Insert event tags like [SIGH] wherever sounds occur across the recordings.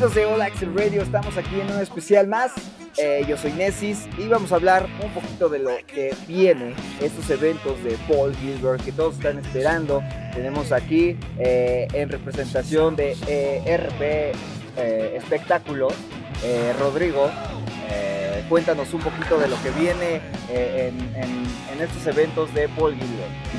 ¿Qué tal amigos de All Radio? Estamos aquí en un especial más. Eh, yo soy Nessis y vamos a hablar un poquito de lo que viene, estos eventos de Paul Gilbert que todos están esperando. Tenemos aquí eh, en representación de eh, RP Espectáculos, Rodrigo. cuéntanos un poquito de lo que viene en, en estos eventos de Paul Gilbert.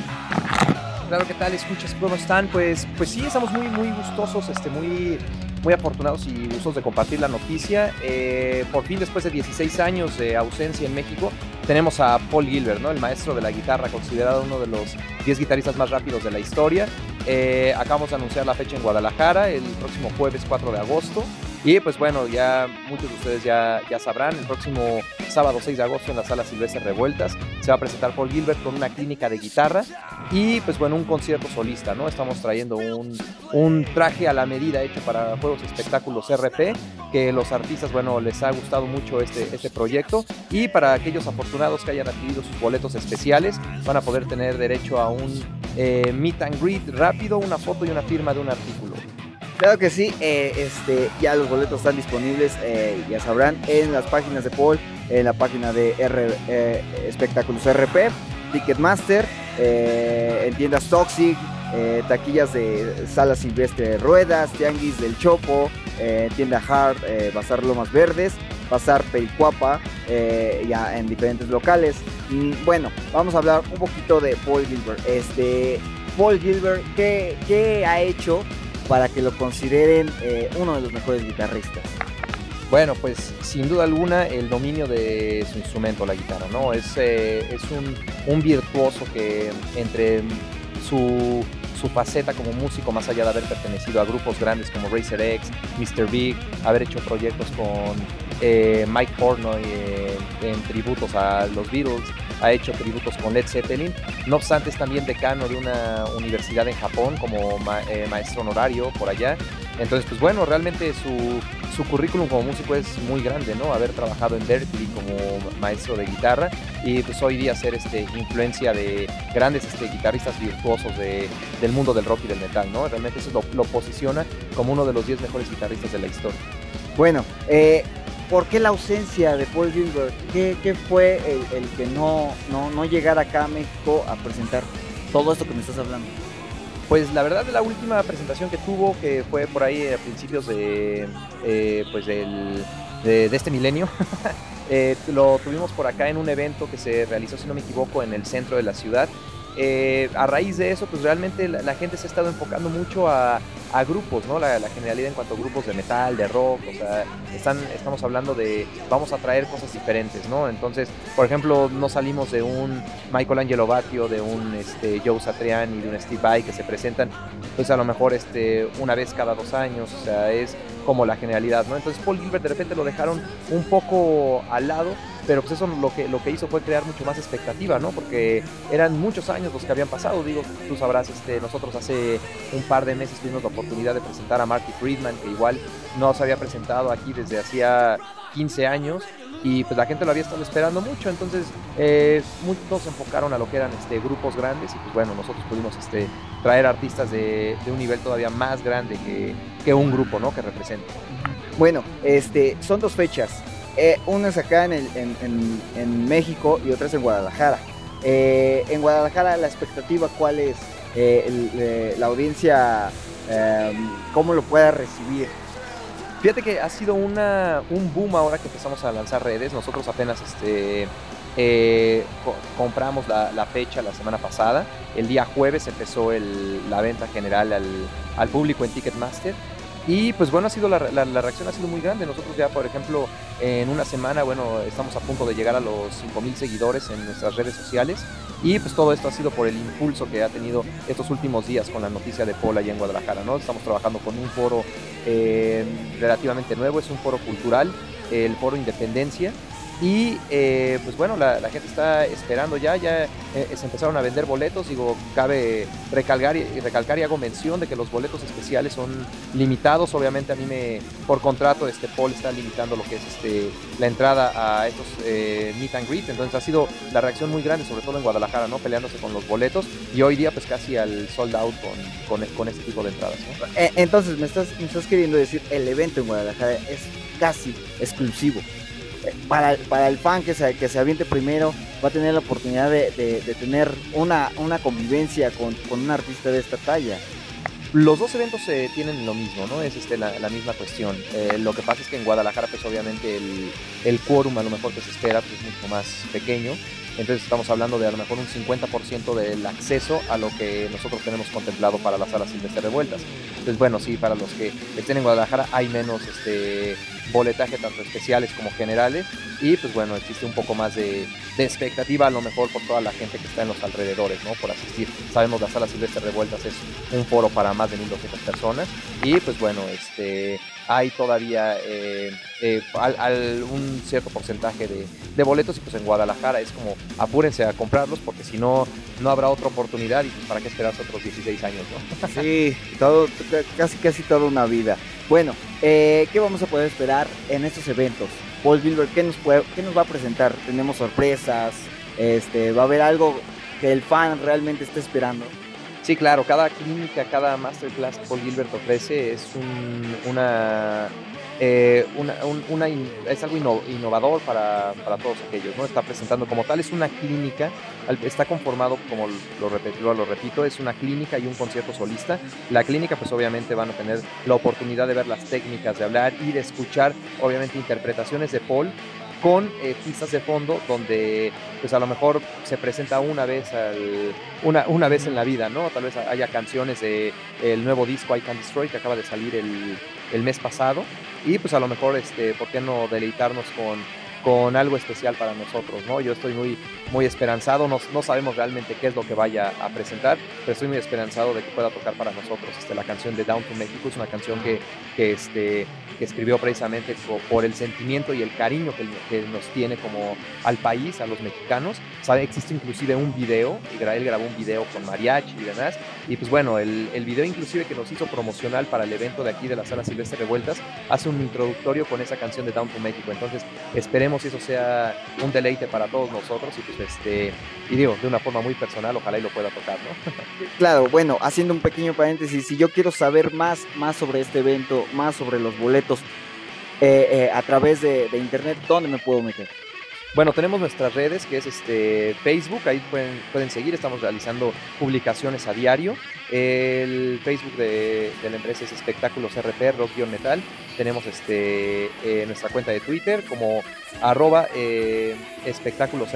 Claro, ¿qué tal? Escuchas, ¿cómo están? Pues, pues sí, estamos muy, muy gustosos, este, muy, muy afortunados y gustosos de compartir la noticia. Eh, por fin, después de 16 años de ausencia en México, tenemos a Paul Gilbert, ¿no? el maestro de la guitarra, considerado uno de los 10 guitarristas más rápidos de la historia. Eh, acabamos de anunciar la fecha en Guadalajara, el próximo jueves 4 de agosto. Y pues bueno, ya muchos de ustedes ya, ya sabrán, el próximo sábado 6 de agosto en la sala Silvestre Revueltas se va a presentar Paul Gilbert con una clínica de guitarra y pues bueno, un concierto solista, ¿no? Estamos trayendo un, un traje a la medida hecho para Juegos Espectáculos RP, que los artistas, bueno, les ha gustado mucho este, este proyecto y para aquellos afortunados que hayan adquirido sus boletos especiales van a poder tener derecho a un eh, meet and greet rápido, una foto y una firma de un artículo. Claro que sí, eh, este, ya los boletos están disponibles, eh, ya sabrán, en las páginas de Paul, en la página de R, eh, Espectáculos RP, Ticketmaster, en tiendas Toxic, taquillas de Sala Silvestre Ruedas, Tianguis del Chopo, tienda Hard, Bazar Lomas Verdes, Bazar Pericuapa, ya en diferentes locales. Mm, bueno, vamos a hablar un poquito de Paul Gilbert. Este, Paul Gilbert, ¿qué, qué ha hecho para que lo consideren eh, uno de los mejores guitarristas? Bueno, pues sin duda alguna el dominio de su instrumento, la guitarra, ¿no? Es, eh, es un, virtuoso que entre su, su, faceta como músico, más allá de haber pertenecido a grupos grandes como Racer X, Mr. Big, haber hecho proyectos con eh, Mike Pornoy en tributos a los Beatles, ha hecho tributos con Led Zeppelin. No obstante, es también decano de una universidad en Japón como eh, maestro honorario por allá. Entonces, pues bueno, realmente su, su, currículum como músico es muy grande, ¿no? Haber trabajado en Berkeley como maestro de guitarra y pues hoy día ser este, influencia de grandes este, guitarristas virtuosos de, del mundo del rock y del metal, ¿no? Realmente eso lo, lo posiciona como uno de los 10 mejores guitarristas de la historia. Bueno, eh, ¿Por qué la ausencia de Paul Gilbert? ¿Qué, fue el, que no, no, llegara acá a México a presentar todo esto que me estás hablando? Pues la verdad la última presentación que tuvo, que fue por ahí a principios de, eh, pues de, este milenio, [LAUGHS] eh, lo tuvimos por acá en un evento que se realizó, si no me equivoco, en el centro de la ciudad. Eh, a raíz de eso, pues realmente la, gente se ha estado enfocando mucho a, grupos, ¿no? La, generalidad en cuanto a grupos de metal, de rock, o sea, están, estamos hablando de vamos a traer cosas diferentes, ¿no? Entonces, por ejemplo, no salimos de un Michael Angelo Batio, de un este, Joe Satriani, de un Steve Vai que se presentan, pues a lo mejor este, una vez cada dos años, o sea, es como la generalidad, ¿no? Entonces Paul Gilbert de repente lo dejaron un poco al lado pero pues eso lo que, lo que hizo fue crear mucho más expectativa, ¿no? Porque eran muchos años los que habían pasado, digo, tú sabrás, este, nosotros hace un par de meses tuvimos la oportunidad de presentar a Marty Friedman, que igual no se había presentado aquí desde hacía 15 años, y pues la gente lo había estado esperando mucho, entonces eh, muchos se enfocaron a lo que eran este, grupos grandes y pues bueno, nosotros pudimos este, traer artistas de, de un nivel todavía más grande que, que un grupo, ¿no? Que represente. Bueno, este, son dos fechas, eh, una es acá en, en, México y otra es en Guadalajara. Eh, en Guadalajara la expectativa cuál es, eh, la audiencia, em, cómo lo pueda recibir. Fíjate que ha sido una, un boom ahora que empezamos a lanzar redes. Nosotros apenas este, compramos la, fecha la semana pasada. El día jueves empezó la venta general al, al público en Ticketmaster. Y pues bueno, ha sido la, reacción ha sido muy grande. Nosotros ya, por ejemplo, en una semana, bueno, estamos a punto de llegar a los 5.000 seguidores en nuestras redes sociales. Y pues todo esto ha sido por el impulso que ha tenido estos últimos días con la noticia de Paul allá en Guadalajara, ¿no? Estamos trabajando con un foro eh, relativamente nuevo, es un foro cultural, el foro Independencia. Y eh, pues bueno, la, gente está esperando ya, ya eh, se empezaron a vender boletos. Digo, cabe recalcar y, recalcar y hago mención de que los boletos especiales son limitados. Obviamente a mí me, por contrato, este Paul está limitando lo que es este, la entrada a estos eh, meet and greet. Entonces ha sido la reacción muy grande, sobre todo en Guadalajara, ¿no? Peleándose con los boletos. Y hoy día pues casi al sold out con, con, este tipo de entradas. Entonces me estás, me estás queriendo decir, el evento en Guadalajara es casi exclusivo para, para el fan que se, que se aviente primero, va a tener la oportunidad de, de, tener una, una convivencia con, con, un artista de esta talla. Los dos eventos se tienen lo mismo, ¿no? Es este, la, la misma cuestión. Eh, lo que pasa es que en Guadalajara, pues obviamente el, el quórum a lo mejor que se espera pues, es mucho más pequeño. Entonces estamos hablando de a lo mejor un 50% del acceso a lo que nosotros tenemos contemplado para las salas silvestres revueltas. Entonces, bueno, sí, para los que estén en Guadalajara hay menos este, boletaje, tanto especiales como generales. Y pues bueno, existe un poco más de, expectativa a lo mejor por toda la gente que está en los alrededores, ¿no? Por asistir. Sabemos la sala silvestre revueltas es un foro para más de 1.200 personas. Y pues bueno, este hay todavía eh, eh, un cierto porcentaje de, boletos y pues en Guadalajara es como apúrense a comprarlos porque si no, no habrá otra oportunidad y pues para qué esperarse otros 16 años, ¿no? [LAUGHS] sí, casi casi toda una vida. Bueno, eh, ¿qué vamos a poder esperar en estos eventos? Paul Gilbert, ¿qué nos, qué nos va a presentar? ¿Tenemos sorpresas? Este, ¿Va a haber algo que el fan realmente esté esperando? Sí, claro, cada clínica, cada masterclass que Paul Gilbert ofrece es una, eh, es algo innovador para, todos aquellos, ¿no? Está presentando como tal, es una clínica, está conformado, como lo, repito, lo repito, es una clínica y un concierto solista. La clínica, pues obviamente van a tener la oportunidad de ver las técnicas, de hablar y de escuchar, obviamente, interpretaciones de Paul con eh, pistas de fondo donde pues a lo mejor se presenta una vez al, una, una vez en la vida, ¿no? Tal vez haya canciones de el nuevo disco I Can Destroy que acaba de salir el, el mes pasado y pues a lo mejor este por qué no deleitarnos con con algo especial para nosotros, ¿no? Yo estoy muy, muy esperanzado, no, no, sabemos realmente qué es lo que vaya a presentar, pero estoy muy esperanzado de que pueda tocar para nosotros este, la canción de Down to Mexico, es una canción que, que, este, que escribió precisamente por, el sentimiento y el cariño que, que, nos tiene como al país, a los mexicanos, ¿sabe? Existe inclusive un video, él grabó un video con mariachi y demás, y pues bueno, el, el video inclusive que nos hizo promocional para el evento de aquí de la Sala Silvestre Revueltas, hace un introductorio con esa canción de Down to Mexico, entonces esperemos si eso sea un deleite para todos nosotros y pues este, y digo, de una forma muy personal, ojalá y lo pueda tocar, ¿no? [LAUGHS] claro, bueno, haciendo un pequeño paréntesis, si yo quiero saber más, más sobre este evento, más sobre los boletos eh, eh, a través de, internet, ¿dónde me puedo meter? Bueno, tenemos nuestras redes, que es este Facebook, ahí pueden, pueden seguir, estamos realizando publicaciones a diario. El Facebook de, la empresa es Espectáculos RP, Rock-Metal. Tenemos este, eh, nuestra cuenta de Twitter como arroba eh, espectáculos.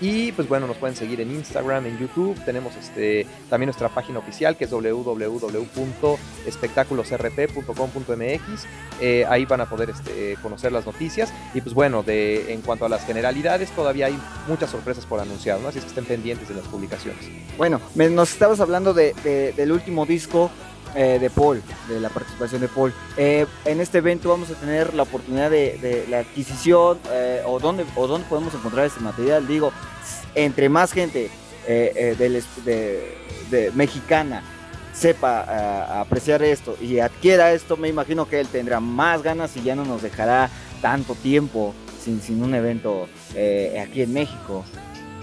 Y pues bueno, nos pueden seguir en Instagram, en YouTube. Tenemos este, también nuestra página oficial que es www.espectaculosrp.com.mx. Eh, ahí van a poder este, conocer las noticias. Y pues bueno, de, en cuanto a las generalidades, todavía hay muchas sorpresas por anunciar, ¿no? Así es que estén pendientes de las publicaciones. Bueno, nos estabas hablando de, del último disco eh, de Paul, de la participación de Paul. Eh, en este evento vamos a tener la oportunidad de, la adquisición eh, o, dónde, o dónde podemos encontrar este material. Digo, entre más gente de, mexicana sepa apreciar esto y adquiera esto, me imagino que él tendrá más ganas y ya no nos dejará tanto tiempo sin, sin un evento aquí en México.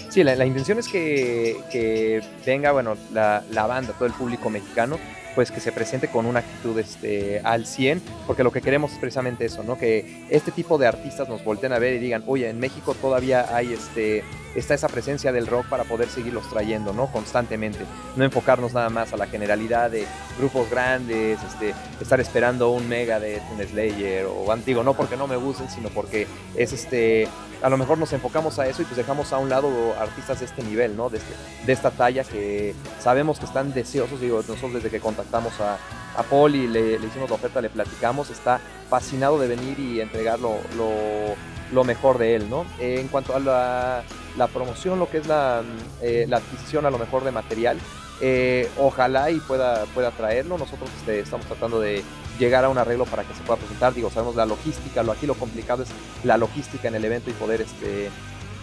Sí, la, intención es que, venga, bueno, la, la, banda, todo el público mexicano, pues que se presente con una actitud este, al 100, porque lo que queremos es precisamente eso, ¿no? Que este tipo de artistas nos volteen a ver y digan, oye, en México todavía hay este, está esa presencia del rock para poder seguirlos trayendo, ¿no? Constantemente. No enfocarnos nada más a la generalidad de grupos grandes, este, estar esperando un mega de un Slayer o antiguo, no porque no me gusten, sino porque es este, a lo mejor nos enfocamos a eso y pues dejamos a un lado artistas de este nivel, ¿no? De, este, de esta talla que sabemos que están deseosos, digo, nosotros desde que contactamos a, a Paul y le, hicimos la oferta, le platicamos, está fascinado de venir y entregar lo, lo, mejor de él, ¿no? en cuanto a la, la, promoción, lo que es la, eh, la adquisición a lo mejor de material, Eh, ojalá y pueda, pueda traerlo. Nosotros este, estamos tratando de llegar a un arreglo para que se pueda presentar. Digo, sabemos la logística, lo aquí lo complicado es la logística en el evento y poder este,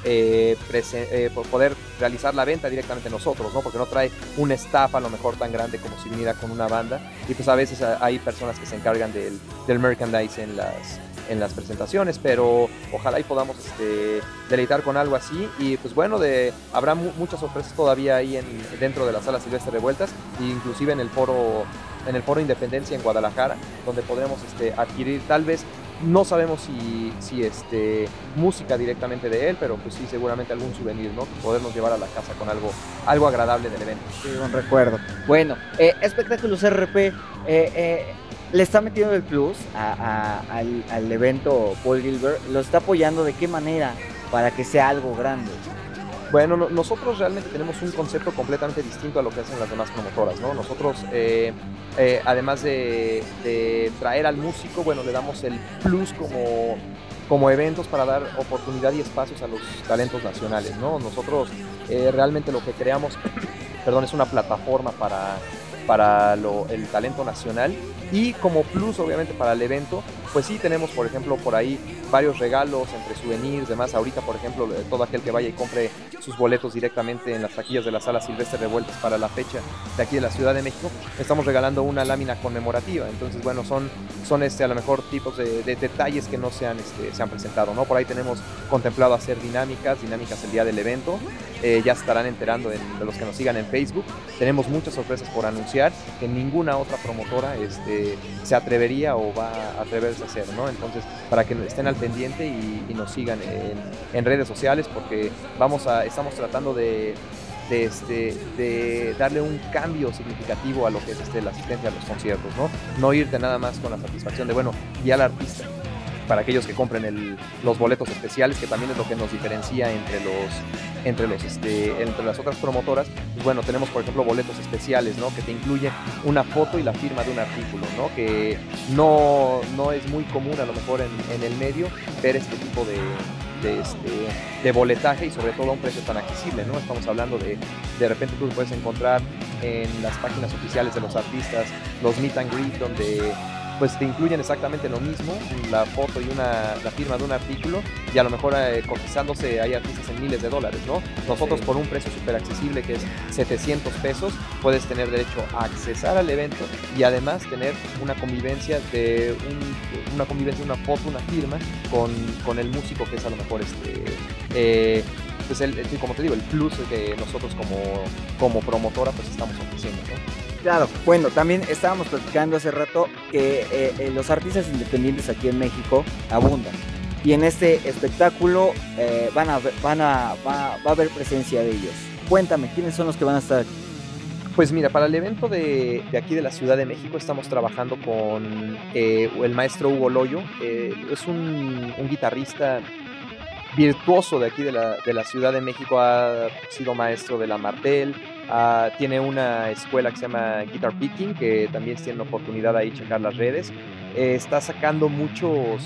eh, eh poder realizar la venta directamente nosotros, ¿no? Porque no trae un staff a lo mejor tan grande como si viniera con una banda. Y pues a veces hay personas que se encargan del, del merchandise en las, en las presentaciones, pero ojalá y podamos este, deleitar con algo así. Y pues bueno, de, habrá muchas sorpresas todavía ahí en, dentro de la sala Silvestre de Vueltas, inclusive en el foro en el foro Independencia en Guadalajara, donde podremos este, adquirir tal vez no sabemos si, si este, música directamente de él, pero pues sí, seguramente algún souvenir, ¿no? Podernos llevar a la casa con algo, algo agradable del evento. Sí, un recuerdo. Bueno, eh, Espectáculos RP, eh, eh, le está metiendo el plus al, evento Paul Gilbert, lo está apoyando de qué manera para que sea algo grande. Bueno, nosotros realmente tenemos un concepto completamente distinto a lo que hacen las demás promotoras, ¿no? Nosotros, eh, eh, además de, traer al músico, bueno, le damos el plus como, como eventos para dar oportunidad y espacios a los talentos nacionales, ¿no? Nosotros eh, realmente lo que creamos, [CLEARS THROAT] perdón, es una plataforma para, para el talento nacional y como plus, obviamente, para el evento, pues sí tenemos, por ejemplo, por ahí varios regalos entre souvenirs, demás. Ahorita, por ejemplo, todo aquel que vaya y compre sus boletos directamente en las taquillas de la sala Silvestre Revueltas para la fecha de aquí de la Ciudad de México, estamos regalando una lámina conmemorativa. Entonces, bueno, son, son este, a lo mejor tipos de, detalles que no se han, este, se han presentado, ¿no? Por ahí tenemos contemplado hacer dinámicas, dinámicas el día del evento. Eh, ya estarán enterando de los que nos sigan en Facebook. Tenemos muchas sorpresas por anunciar que ninguna otra promotora este, se atrevería o va a atreverse a hacer, ¿no? Entonces, para que estén al pendiente y, nos sigan en, redes sociales porque vamos a, estamos tratando de, este, de darle un cambio significativo a lo que es este, la asistencia a los conciertos, ¿no? No irte nada más con la satisfacción de, bueno, y al artista, para aquellos que compren los boletos especiales, que también es lo que nos diferencia entre los entre los este, entre las otras promotoras. Pues bueno, tenemos por ejemplo boletos especiales, ¿no? Que te incluyen una foto y la firma de un artículo, ¿no? Que no, no es muy común a lo mejor en, el medio ver este tipo de, de, este, de, boletaje y sobre todo a un precio tan accesible, ¿no? Estamos hablando de, de repente tú puedes encontrar en las páginas oficiales de los artistas los meet and greet donde pues te incluyen exactamente lo mismo, la foto y una, la firma de un artículo, y a lo mejor eh, cotizándose hay artistas en miles de dólares, ¿no? Nosotros por un precio súper accesible que es 700 pesos, puedes tener derecho a accesar al evento y además tener una convivencia de una convivencia, una foto, una firma con, con el músico que es a lo mejor este... Eh, pues el, como te digo, el plus que nosotros como, como promotora pues estamos ofreciendo, ¿no? Claro, bueno, también estábamos platicando hace rato que eh, eh, los artistas independientes aquí en México abundan. Y en este espectáculo eh, van a, van a, va, a haber presencia de ellos. Cuéntame, ¿quiénes son los que van a estar aquí? Pues mira, para el evento de, aquí de la Ciudad de México estamos trabajando con el maestro Hugo Loyo. es un, un, guitarrista virtuoso de aquí de la, de la, Ciudad de México, ha sido maestro de la Martel, Ah, tiene una escuela que se llama Guitar Picking, que también tiene oportunidad ahí checar las redes. Eh, está sacando muchos,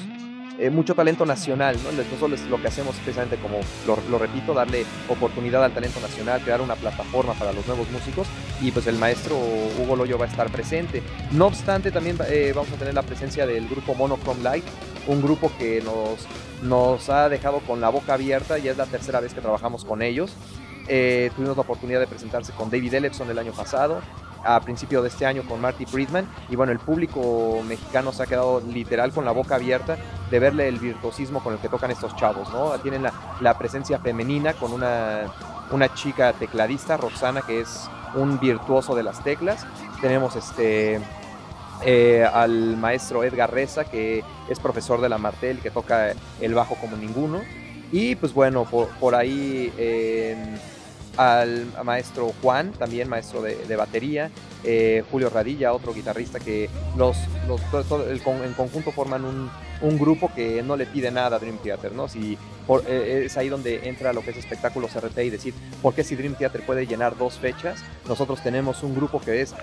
eh, mucho talento nacional, ¿no? Nosotros lo que hacemos precisamente, como lo, repito, darle oportunidad al talento nacional, crear una plataforma para los nuevos músicos y pues el maestro Hugo Loyo va a estar presente. No obstante, también eh, vamos a tener la presencia del grupo Monochrome Light, un grupo que nos, nos ha dejado con la boca abierta, ya es la tercera vez que trabajamos con ellos. Eh, tuvimos la oportunidad de presentarse con David Ellefson el año pasado, a principio de este año con Marty Friedman. Y bueno, el público mexicano se ha quedado literal con la boca abierta de verle el virtuosismo con el que tocan estos chavos, ¿no? Tienen la, presencia femenina con una, una chica tecladista, Roxana, que es un virtuoso de las teclas. Tenemos este. Eh, al maestro Edgar Reza, que es profesor de la Martel, que toca el bajo como ninguno. Y pues bueno, por, ahí al maestro Juan, también maestro de, batería, eh, Julio Radilla, otro guitarrista que los, en conjunto forman un, grupo que no le pide nada a Dream Theater, ¿no? Si eh, es ahí donde entra lo que es espectáculos RT y decir, ¿por qué si Dream Theater puede llenar dos fechas? Nosotros tenemos un grupo que es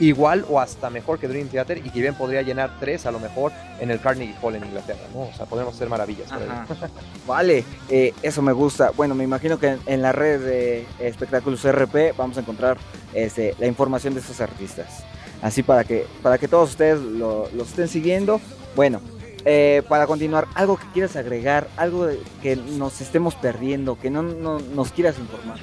igual o hasta mejor que Dream Theater y que bien podría llenar tres a lo mejor en el Carnegie Hall en Inglaterra, ¿no? O sea, podemos hacer maravillas. [LAUGHS] vale, eh, eso me gusta. Bueno, me imagino que en, la red de Espectáculos RP vamos a encontrar este, la información de estos artistas. Así para que, para que todos ustedes los lo estén siguiendo. Bueno, eh, para continuar, algo que quieras agregar, algo que nos estemos perdiendo, que no, nos quieras informar.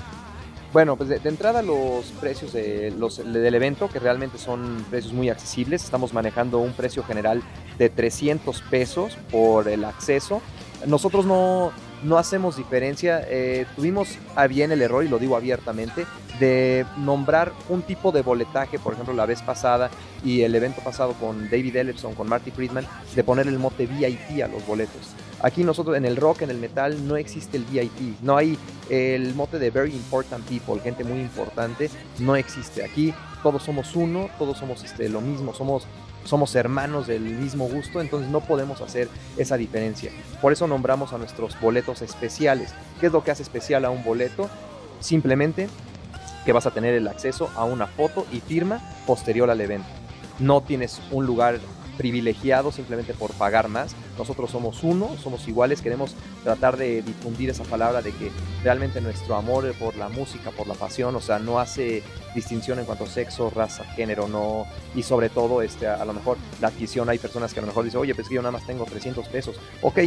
Bueno, pues de, entrada los precios de los, del evento, que realmente son precios muy accesibles, estamos manejando un precio general de 300 pesos por el acceso. Nosotros no, no hacemos diferencia. Eh, tuvimos a bien el error, y lo digo abiertamente, de nombrar un tipo de boletaje, por ejemplo, la vez pasada y el evento pasado con David Ellison, con Marty Friedman, de poner el mote VIP a los boletos. Aquí nosotros en el rock, en el metal, no existe el VIP, no hay el mote de Very Important People, gente muy importante, no existe. Aquí todos somos uno, todos somos este, lo mismo, somos somos hermanos del mismo gusto, entonces no podemos hacer esa diferencia. Por eso nombramos a nuestros boletos especiales. ¿Qué es lo que hace especial a un boleto? Simplemente que vas a tener el acceso a una foto y firma posterior al evento. No tienes un lugar privilegiado simplemente por pagar más. Nosotros somos uno, somos iguales, queremos tratar de difundir esa palabra de que realmente nuestro amor por la música, por la pasión, o sea, no hace distinción en cuanto a sexo, raza, género, no, y sobre todo, este, a, lo mejor la adquisición, hay personas que a lo mejor dicen, oye, pues yo nada más tengo 300 pesos, ok,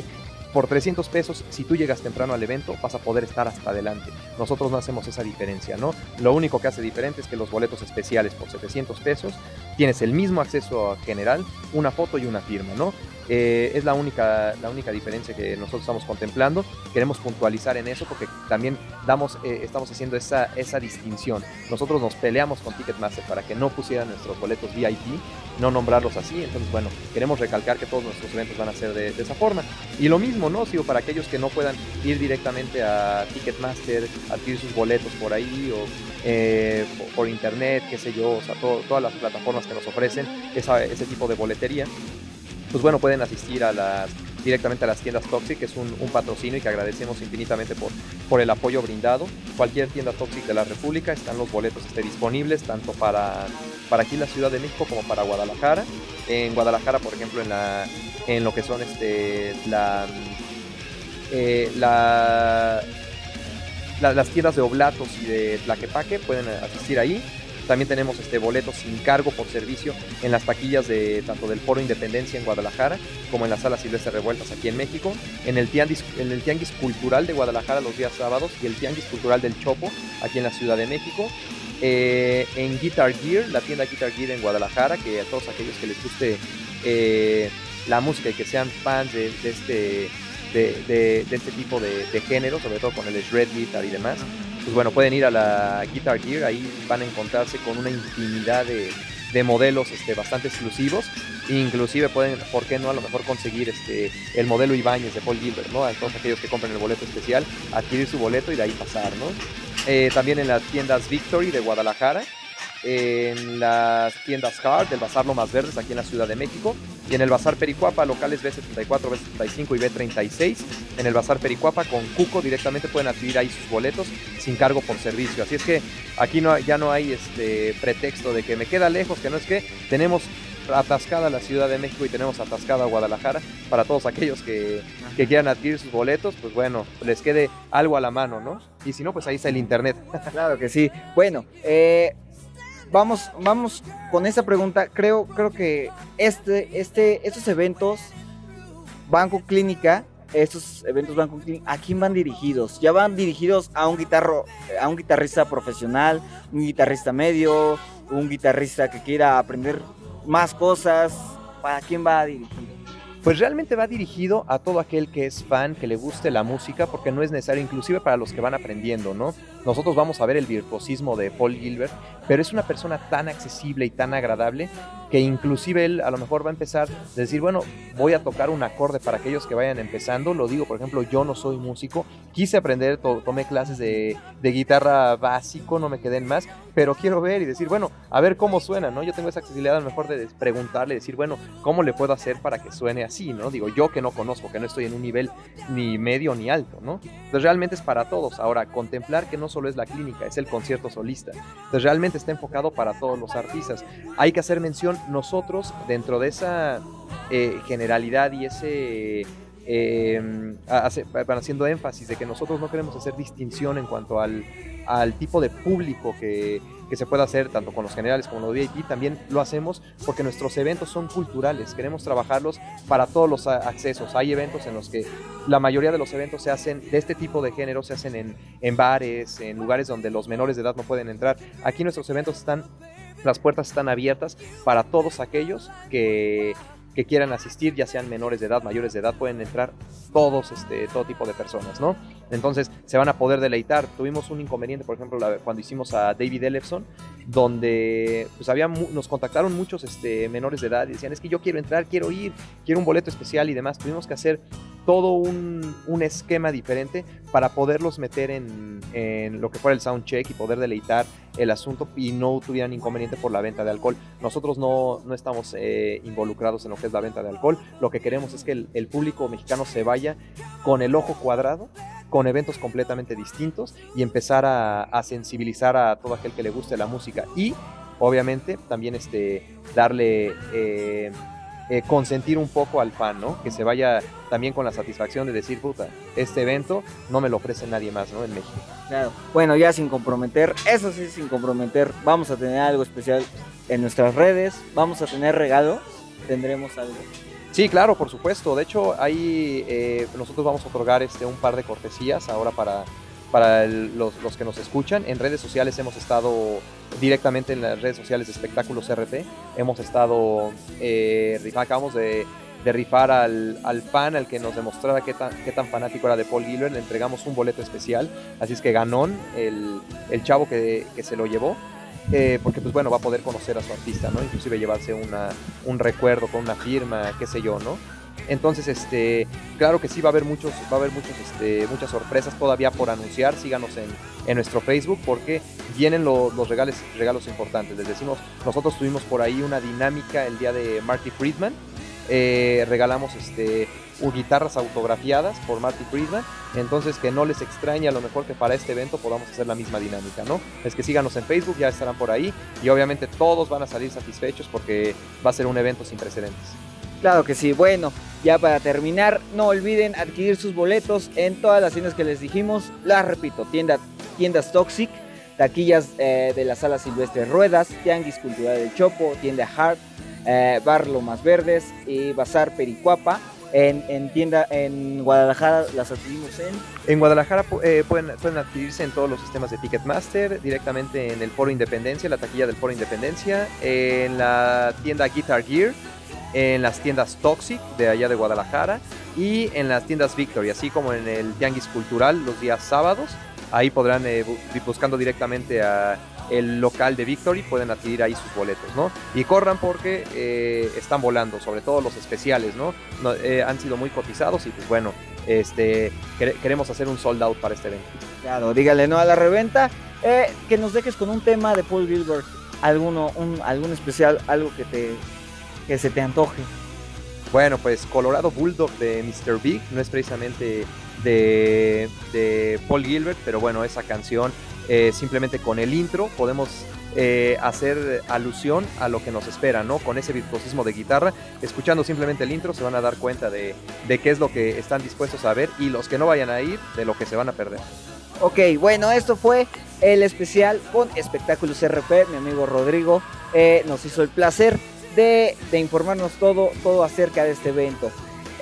por 300 pesos, si tú llegas temprano al evento, vas a poder estar hasta adelante. Nosotros no hacemos esa diferencia, ¿no? Lo único que hace diferente es que los boletos especiales por 700 pesos tienes el mismo acceso general, una foto y una firma, ¿no? Eh, es la única, la única diferencia que nosotros estamos contemplando. Queremos puntualizar en eso porque también damos, eh, estamos haciendo esa, esa distinción. Nosotros nos peleamos con Ticketmaster para que no pusieran nuestros boletos VIP, no nombrarlos así. Entonces, bueno, queremos recalcar que todos nuestros eventos van a ser de, esa forma. Y lo mismo, ¿no? Sigo para aquellos que no puedan ir directamente a Ticketmaster, adquirir sus boletos por ahí o eh, por, internet, qué sé yo, o sea, todas las plataformas que nos ofrecen ese tipo de boletería pues bueno, pueden asistir a las directamente a las tiendas Toxic, que es un, patrocinio y que agradecemos infinitamente por, el apoyo brindado. Cualquier tienda Toxic de la República están los boletos este, disponibles, tanto para, para aquí la Ciudad de México como para Guadalajara. En Guadalajara, por ejemplo, en, la, en lo que son este, la, eh, la, las tiendas de Oblatos y de Tlaquepaque, pueden asistir ahí. También tenemos este boletos sin cargo por servicio en las taquillas de tanto del Foro Independencia en Guadalajara como en la Sala Silvestre Revueltas aquí en México, en el, tianguis, en el Tianguis Cultural de Guadalajara los días sábados y el Tianguis Cultural del Chopo aquí en la Ciudad de México. Eh, en Guitar Gear, la tienda Guitar Gear en Guadalajara, que a todos aquellos que les guste eh, la música y que sean fans de, este, de, este tipo de, de, género, sobre todo con el shred guitar y demás, pues bueno, pueden ir a la Guitar Gear, ahí van a encontrarse con una infinidad de, modelos este, bastante exclusivos. Inclusive pueden, ¿por qué no a lo mejor conseguir este, el modelo Ibáñez de Paul Gilbert, ¿no? A todos aquellos que compren el boleto especial, adquirir su boleto y de ahí pasar, ¿no? Eh, también en las tiendas Victory de Guadalajara, en las tiendas Hard del Bazar Lomas Verdes aquí en la Ciudad de México y en el Bazar Pericuapa, locales B74, B75 y B36. En el Bazar Pericuapa con Cuco directamente pueden adquirir ahí sus boletos sin cargo por servicio. Así es que aquí no, ya no hay este pretexto de que me queda lejos, que no es que tenemos atascada la Ciudad de México y tenemos atascada Guadalajara. Para todos aquellos que, que, quieran adquirir sus boletos, pues bueno, les quede algo a la mano, ¿no? Y si no, pues ahí está el internet. Claro que sí. Bueno, eh, vamos, vamos con esa pregunta. Creo, creo que este, este, estos eventos, Banco Clínica, estos eventos Banco Clínica, ¿a quién van dirigidos? ¿Ya van dirigidos a un guitarro, a un guitarrista profesional, un guitarrista medio, un guitarrista que quiera aprender más cosas? ¿Para quién va dirigido? Pues realmente va dirigido a todo aquel que es fan, que le guste la música, porque no es necesario, inclusive para los que van aprendiendo, ¿no? Nosotros vamos a ver el virtuosismo de Paul Gilbert, pero es una persona tan accesible y tan agradable que inclusive él a lo mejor va a empezar a decir, bueno, voy a tocar un acorde para aquellos que vayan empezando. Lo digo, por ejemplo, yo no soy músico, quise aprender, tomé clases de, guitarra básico, no me quedé en más, pero quiero ver y decir, bueno, a ver cómo suena, ¿no? Yo tengo esa accesibilidad a lo mejor de preguntarle, decir, bueno, ¿cómo le puedo hacer para que suene así, ¿no? Digo, yo que no conozco, que no estoy en un nivel ni medio ni alto, ¿no? Entonces realmente es para todos. Ahora, contemplar que no solo es la clínica, es el concierto solista. Entonces realmente está enfocado para todos los artistas. Hay que hacer mención nosotros dentro de esa eh, generalidad y ese eh, haciendo énfasis de que nosotros no queremos hacer distinción en cuanto al, al tipo de público que, que, se pueda hacer, tanto con los generales como los VIP, también lo hacemos porque nuestros eventos son culturales, queremos trabajarlos para todos los accesos. Hay eventos en los que la mayoría de los eventos se hacen de este tipo de género, se hacen en, en bares, en lugares donde los menores de edad no pueden entrar. Aquí nuestros eventos están las puertas están abiertas para todos aquellos que, que quieran asistir, ya sean menores de edad, mayores de edad, pueden entrar todos, este, todo tipo de personas, ¿no? Entonces se van a poder deleitar. Tuvimos un inconveniente, por ejemplo, cuando hicimos a David Ellefson, donde pues había nos contactaron muchos este, menores de edad y decían, es que yo quiero entrar, quiero ir, quiero un boleto especial y demás. Tuvimos que hacer todo un, un esquema diferente para poderlos meter en, lo que fuera el sound check y poder deleitar el asunto y no tuvieran inconveniente por la venta de alcohol. Nosotros no, no estamos eh, involucrados en lo que es la venta de alcohol. Lo que queremos es que el público mexicano se vaya con el ojo cuadrado con eventos completamente distintos y empezar a, sensibilizar a todo aquel que le guste la música y obviamente también este, darle eh, eh, consentir un poco al fan, ¿no? Que se vaya también con la satisfacción de decir, puta, este evento no me lo ofrece nadie más, ¿no? En México. Claro. Bueno, ya sin comprometer, eso sí, sin comprometer, vamos a tener algo especial en nuestras redes, vamos a tener regalo, tendremos algo. Sí, claro, por supuesto. De hecho, ahí eh, nosotros vamos a otorgar este, un par de cortesías ahora para para los, los, que nos escuchan. En redes sociales hemos estado directamente en las redes sociales de Espectáculos RP. Hemos estado, eh, acabamos de, de rifar al, al, fan, al que nos demostrara qué tan, qué tan fanático era de Paul Gilbert. Le entregamos un boleto especial. Así es que ganó el, el chavo que, que se lo llevó. Eh, porque pues bueno, va a poder conocer a su artista, ¿no? Inclusive llevarse una, un recuerdo con una firma, qué sé yo, ¿no? Entonces, este, claro que sí va a haber muchos, va a haber muchos, este, muchas sorpresas todavía por anunciar. Síganos en, en nuestro Facebook porque vienen los regalos, regalos importantes. Les decimos, nosotros tuvimos por ahí una dinámica el día de Marty Friedman. Eh, regalamos este, guitarras autografiadas por Marty Friedman. Entonces, que no les extrañe a lo mejor que para este evento podamos hacer la misma dinámica, ¿no? Es que síganos en Facebook, ya estarán por ahí y obviamente todos van a salir satisfechos porque va a ser un evento sin precedentes. Claro que sí. Bueno, ya para terminar, no olviden adquirir sus boletos en todas las tiendas que les dijimos. Las repito, tienda, tiendas Toxic, taquillas eh, de la Sala Silvestre Ruedas, Tianguis Cultural del Chopo, tienda Hart, eh, Bar Lomas Verdes y Bazar Pericuapa. En, en, tienda en Guadalajara las adquirimos en en Guadalajara eh, pueden, pueden adquirirse en todos los sistemas de Ticketmaster directamente en el Foro Independencia la taquilla del Foro Independencia en la tienda Guitar Gear en las tiendas Toxic de allá de Guadalajara y en las tiendas Victory, así como en el Tianguis Cultural los días sábados. Ahí podrán, eh, buscando directamente a el local de Victory, pueden adquirir ahí sus boletos, ¿no? Y corran porque eh, están volando, sobre todo los especiales, ¿no? Eh, han sido muy cotizados y pues bueno, este, queremos hacer un sold out para este evento. Claro, dígale no a la reventa. que nos dejes con un tema de Paul Gilbert, alguno, un, algún especial, algo que te que se te antoje. Bueno, pues Colorado Bulldog de Mr. Big no es precisamente de, de Paul Gilbert, pero bueno, esa canción eh, simplemente con el intro podemos eh, hacer alusión a lo que nos espera, ¿no? Con ese virtuosismo de guitarra, escuchando simplemente el intro se van a dar cuenta de, de qué es lo que están dispuestos a ver y los que no vayan a ir, de lo que se van a perder. Ok, bueno, esto fue el especial con Espectáculos RP. Mi amigo Rodrigo eh, nos hizo el placer de, informarnos todo, todo acerca de este evento.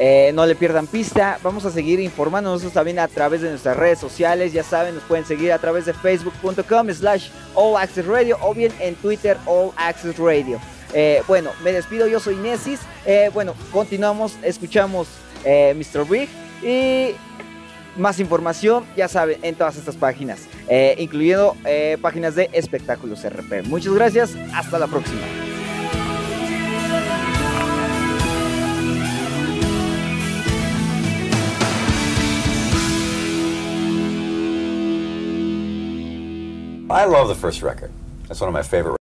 Eh, no le pierdan pista, vamos a seguir informándonos también a través de nuestras redes sociales, ya saben, nos pueden seguir a través de facebook.com slash All Access Radio o bien en Twitter All Access Radio. Eh, bueno, me despido, yo soy Nesis, eh, bueno, continuamos, escuchamos Mr. Big y más información, ya saben, en todas estas páginas, incluyendo páginas de espectáculos RP. Muchas gracias, hasta la próxima. I love the first record. That's one of my favorite